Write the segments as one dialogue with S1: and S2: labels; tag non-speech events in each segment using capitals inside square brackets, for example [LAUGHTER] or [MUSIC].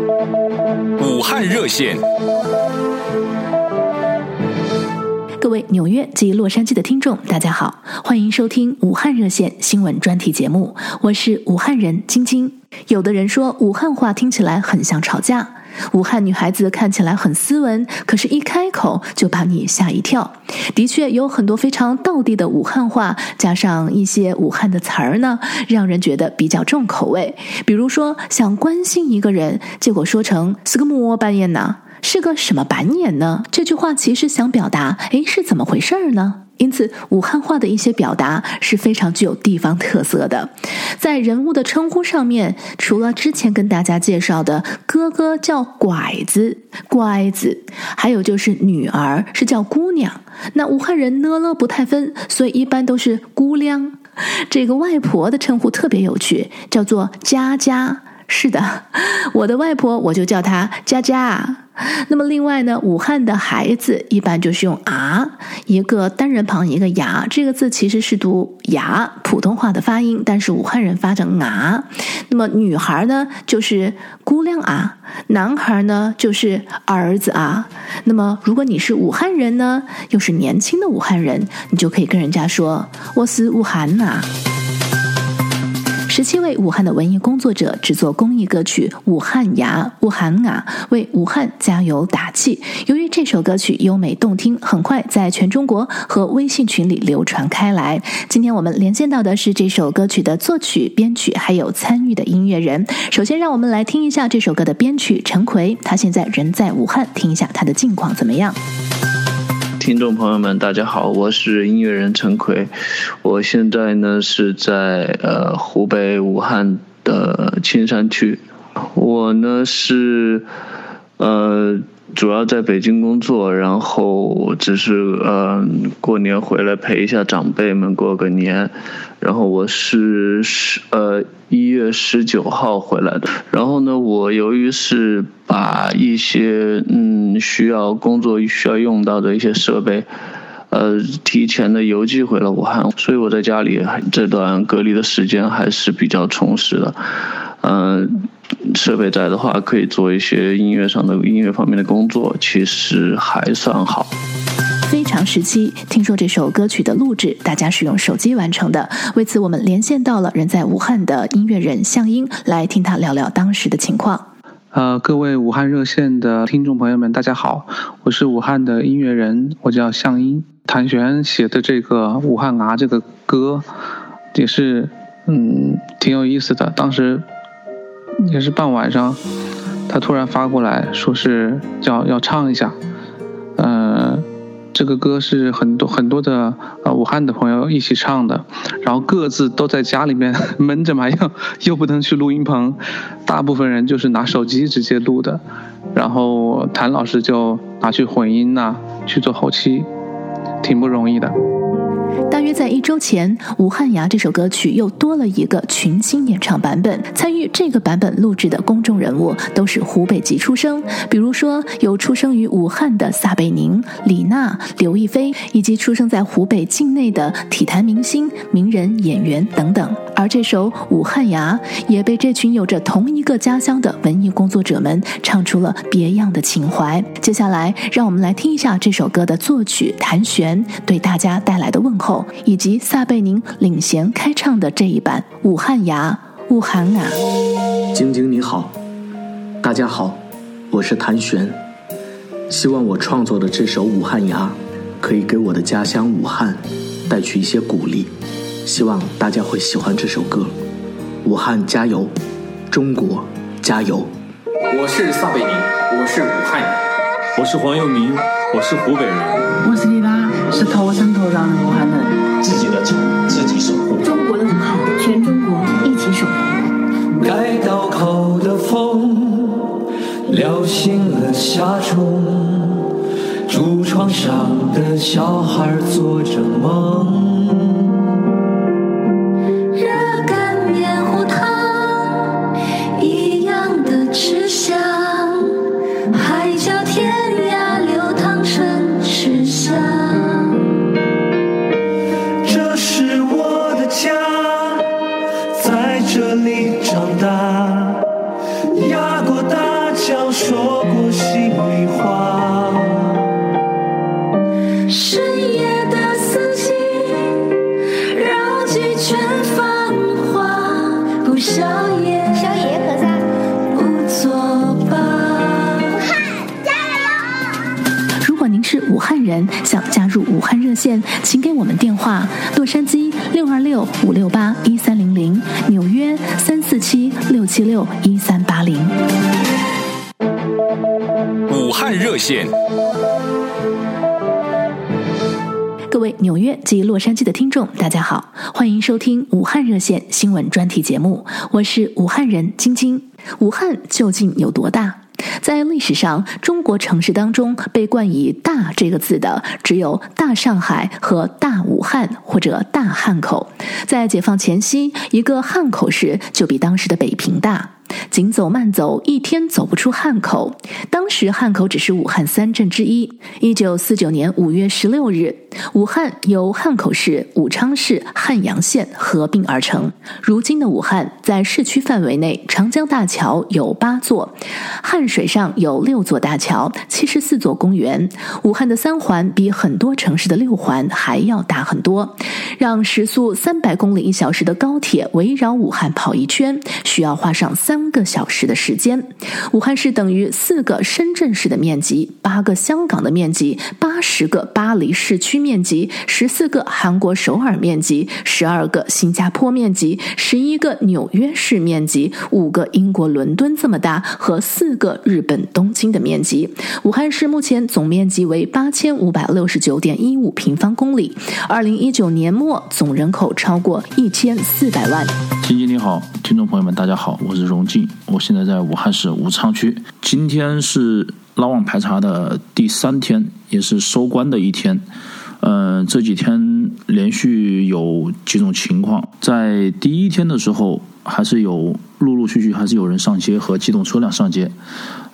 S1: 武汉热线，
S2: 各位纽约及洛杉矶的听众，大家好，欢迎收听武汉热线新闻专题节目，我是武汉人晶晶。有的人说武汉话听起来很像吵架。武汉女孩子看起来很斯文，可是，一开口就把你吓一跳。的确，有很多非常道地的武汉话，加上一些武汉的词儿呢，让人觉得比较重口味。比如说，想关心一个人，结果说成“是个么扮演呢？是个什么板眼呢？”这句话其实想表达，诶，是怎么回事儿呢？因此，武汉话的一些表达是非常具有地方特色的。在人物的称呼上面，除了之前跟大家介绍的哥哥叫拐子、乖子，还有就是女儿是叫姑娘。那武汉人呢了不太分，所以一般都是姑娘。这个外婆的称呼特别有趣，叫做佳佳。是的，[LAUGHS] 我的外婆我就叫她佳佳。那么另外呢，武汉的孩子一般就是用啊，一个单人旁一个牙，这个字其实是读牙，普通话的发音，但是武汉人发成啊。那么女孩呢就是姑娘啊，男孩呢就是儿子啊。那么如果你是武汉人呢，又是年轻的武汉人，你就可以跟人家说我是武汉呐、啊。十七位武汉的文艺工作者制作公益歌曲《武汉牙》，武汉啊，为武汉加油打气。由于这首歌曲优美动听，很快在全中国和微信群里流传开来。今天我们连线到的是这首歌曲的作曲、编曲还有参与的音乐人。首先，让我们来听一下这首歌的编曲陈奎，他现在人在武汉，听一下他的近况怎么样。
S3: 听众朋友们，大家好，我是音乐人陈奎，我现在呢是在呃湖北武汉的青山区，我呢是呃。主要在北京工作，然后只是呃过年回来陪一下长辈们过个年，然后我是十呃一月十九号回来的，然后呢，我由于是把一些嗯需要工作需要用到的一些设备，呃提前的邮寄回了武汉，所以我在家里这段隔离的时间还是比较充实的，嗯、设备在的话，可以做一些音乐上的音乐方面的工作，其实还算好。
S2: 非常时期，听说这首歌曲的录制，大家是用手机完成的。为此，我们连线到了人在武汉的音乐人向英，来听他聊聊当时的情况。
S4: 呃，各位武汉热线的听众朋友们，大家好，我是武汉的音乐人，我叫向英。谭旋写的这个《武汉拿》这个歌，也是嗯挺有意思的。当时。也是傍晚上，他突然发过来说是叫要唱一下，呃，这个歌是很多很多的呃武汉的朋友一起唱的，然后各自都在家里面闷着嘛，又 [LAUGHS] 又不能去录音棚，大部分人就是拿手机直接录的，然后谭老师就拿去混音呐、去做后期，挺不容易的。
S2: 大约在一周前，《武汉伢》这首歌曲又多了一个群星演唱版本。参与这个版本录制的公众人物都是湖北籍出生，比如说有出生于武汉的撒贝宁、李娜、刘亦菲，以及出生在湖北境内的体坛明星、名人、演员等等。而这首《武汉伢》也被这群有着同一个家乡的文艺工作者们唱出了别样的情怀。接下来，让我们来听一下这首歌的作曲谭旋对大家带来的问候。以及撒贝宁领衔开唱的这一版《武汉伢》，武汉啊，
S5: 晶晶你好，大家好，我是谭旋，希望我创作的这首《武汉伢》可以给我的家乡武汉带去一些鼓励，希望大家会喜欢这首歌。武汉加油，中国加油！
S6: 我是撒贝宁，我是武汉人，
S7: 我是黄又明，我是湖北人，
S8: 我是李娜，是土生土长的
S9: 叫醒了夏虫。竹床上的小孩做着
S2: 梦。线，请给我们电话：洛杉矶六二六五六八一三零零，纽约三四七六七六一三八零。
S10: 武汉热线。
S2: 各位纽约及洛杉矶的听众，大家好，欢迎收听武汉热线新闻专题节目，我是武汉人晶晶。武汉究竟有多大？在历史上，中国城市当中被冠以“大”这个字的，只有大上海和大武汉或者大汉口。在解放前夕，一个汉口市就比当时的北平大。紧走慢走，一天走不出汉口。当时汉口只是武汉三镇之一。一九四九年五月十六日，武汉由汉口市、武昌市、汉阳县合并而成。如今的武汉，在市区范围内，长江大桥有八座，汉水上有六座大桥，七十四座公园。武汉的三环比很多城市的六环还要大很多，让时速三百公里一小时的高铁围绕武汉跑一圈，需要花上三。三个小时的时间，武汉市等于四个深圳市的面积，八个香港的面积，十个巴黎市区面积，十四个韩国首尔面积，十二个新加坡面积，十一个纽约市面积，五个英国伦敦这么大，和四个日本东京的面积。武汉市目前总面积为八千五百六十九点一五平方公里，二零一九年末总人口超过一千四百万。
S11: 晶晶你好，听众朋友们大家好，我是荣静。我现在在武汉市武昌区。今天是拉网排查的第三天，也是收官的一天。嗯、这几天连续有几种情况，在第一天的时候，还是有陆陆续续还是有人上街和机动车辆上街。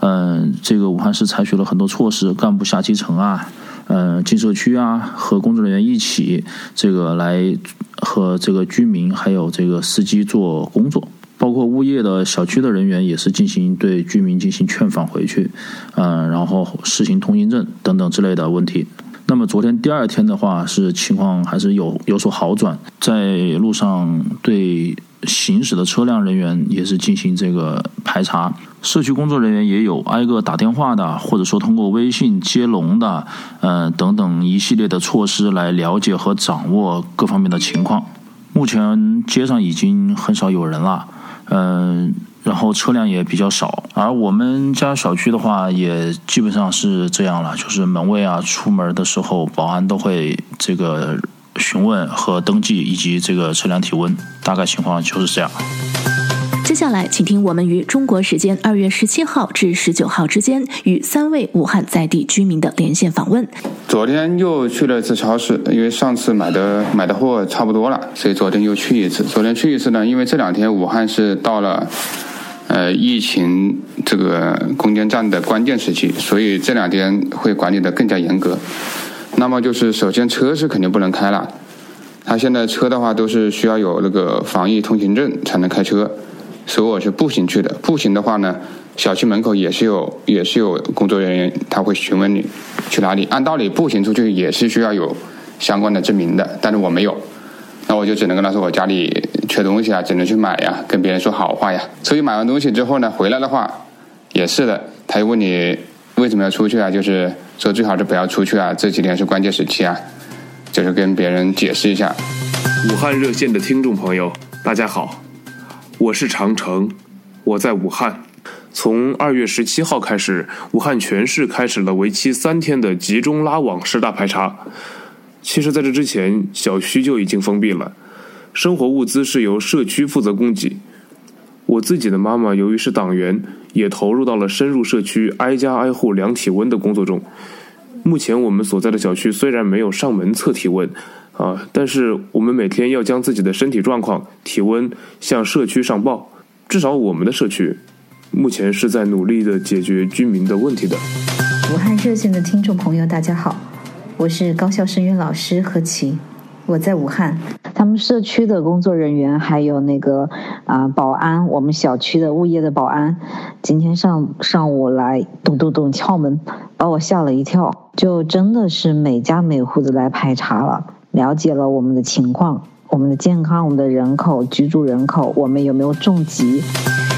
S11: 嗯、这个武汉市采取了很多措施，干部下基层啊，嗯、进社区啊，和工作人员一起，这个来和这个居民还有这个司机做工作。包括物业的小区的人员也是进行对居民进行劝返回去，嗯，然后实行通行证等等之类的问题。那么昨天第二天的话，是情况还是有有所好转，在路上对行驶的车辆人员也是进行这个排查，社区工作人员也有挨个打电话的，或者说通过微信接龙的，嗯，等等一系列的措施来了解和掌握各方面的情况。目前街上已经很少有人了。嗯，然后车辆也比较少，而我们家小区的话，也基本上是这样了，就是门卫啊，出门的时候，保安都会这个询问和登记，以及这个测量体温，大概情况就是这样。
S2: 接下来，请听我们于中国时间二月十七号至十九号之间与三位武汉在地居民的连线访问。
S12: 昨天又去了一次超市，因为上次买的买的货差不多了，所以昨天又去一次。昨天去一次呢，因为这两天武汉是到了呃疫情这个攻坚战的关键时期，所以这两天会管理得更加严格。那么就是首先车是肯定不能开了，他现在车的话都是需要有那个防疫通行证才能开车。所以我是步行去的，步行的话呢，小区门口也是有也是有工作人员，他会询问你去哪里。按道理步行出去也是需要有相关的证明的，但是我没有，那我就只能跟他说我家里缺东西啊，只能去买呀，跟别人说好话呀。出去买完东西之后呢，回来的话也是的，他又问你为什么要出去啊？就是说最好是不要出去啊，这几天是关键时期啊，就是跟别人解释一下。
S13: 武汉热线的听众朋友，大家好。我是长城，我在武汉。从二月十七号开始，武汉全市开始了为期三天的集中拉网十大排查。其实，在这之前，小区就已经封闭了，生活物资是由社区负责供给。我自己的妈妈由于是党员，也投入到了深入社区、挨家挨户量体温的工作中。目前，我们所在的小区虽然没有上门测体温。啊！但是我们每天要将自己的身体状况、体温向社区上报。至少我们的社区目前是在努力的解决居民的问题的。
S14: 武汉热线的听众朋友，大家好，我是高校声乐老师何琪。我在武汉。他们社区的工作人员还有那个啊、呃、保安，我们小区的物业的保安，今天上上午来咚咚咚敲门，把我吓了一跳。就真的是每家每户的来排查了，了解了我们的情况，我们的健康，我们的人口，居住人口，我们有没有重疾。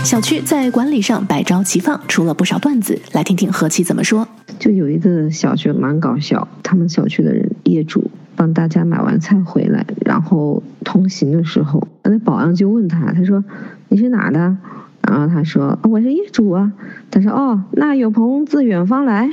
S2: 小区在管理上百招齐放，出了不少段子，来听听何其怎么说。
S15: 就有一个小区蛮搞笑，他们小区的人业主。帮大家买完菜回来，然后通行的时候，那保安就问他，他说：“你是哪的？”然后他说：“我是业主啊。”他说：“哦，那有朋自远方来。”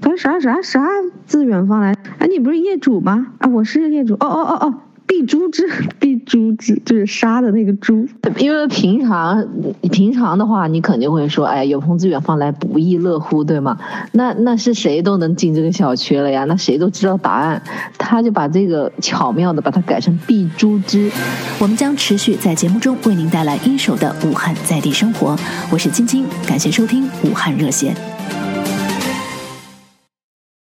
S15: 他说：“啥啥啥自远方来？哎，你不是业主吗？啊，我是业主。哦哦哦哦。”碧珠之，[LAUGHS] 碧珠之就是杀的那个猪。
S14: 因为平常平常的话，你肯定会说，哎，有朋自远方来，不亦乐乎，对吗？那那是谁都能进这个小区了呀？那谁都知道答案，他就把这个巧妙的把它改成碧珠之。
S2: 我们将持续在节目中为您带来一手的武汉在地生活。我是晶晶，感谢收听武汉热线。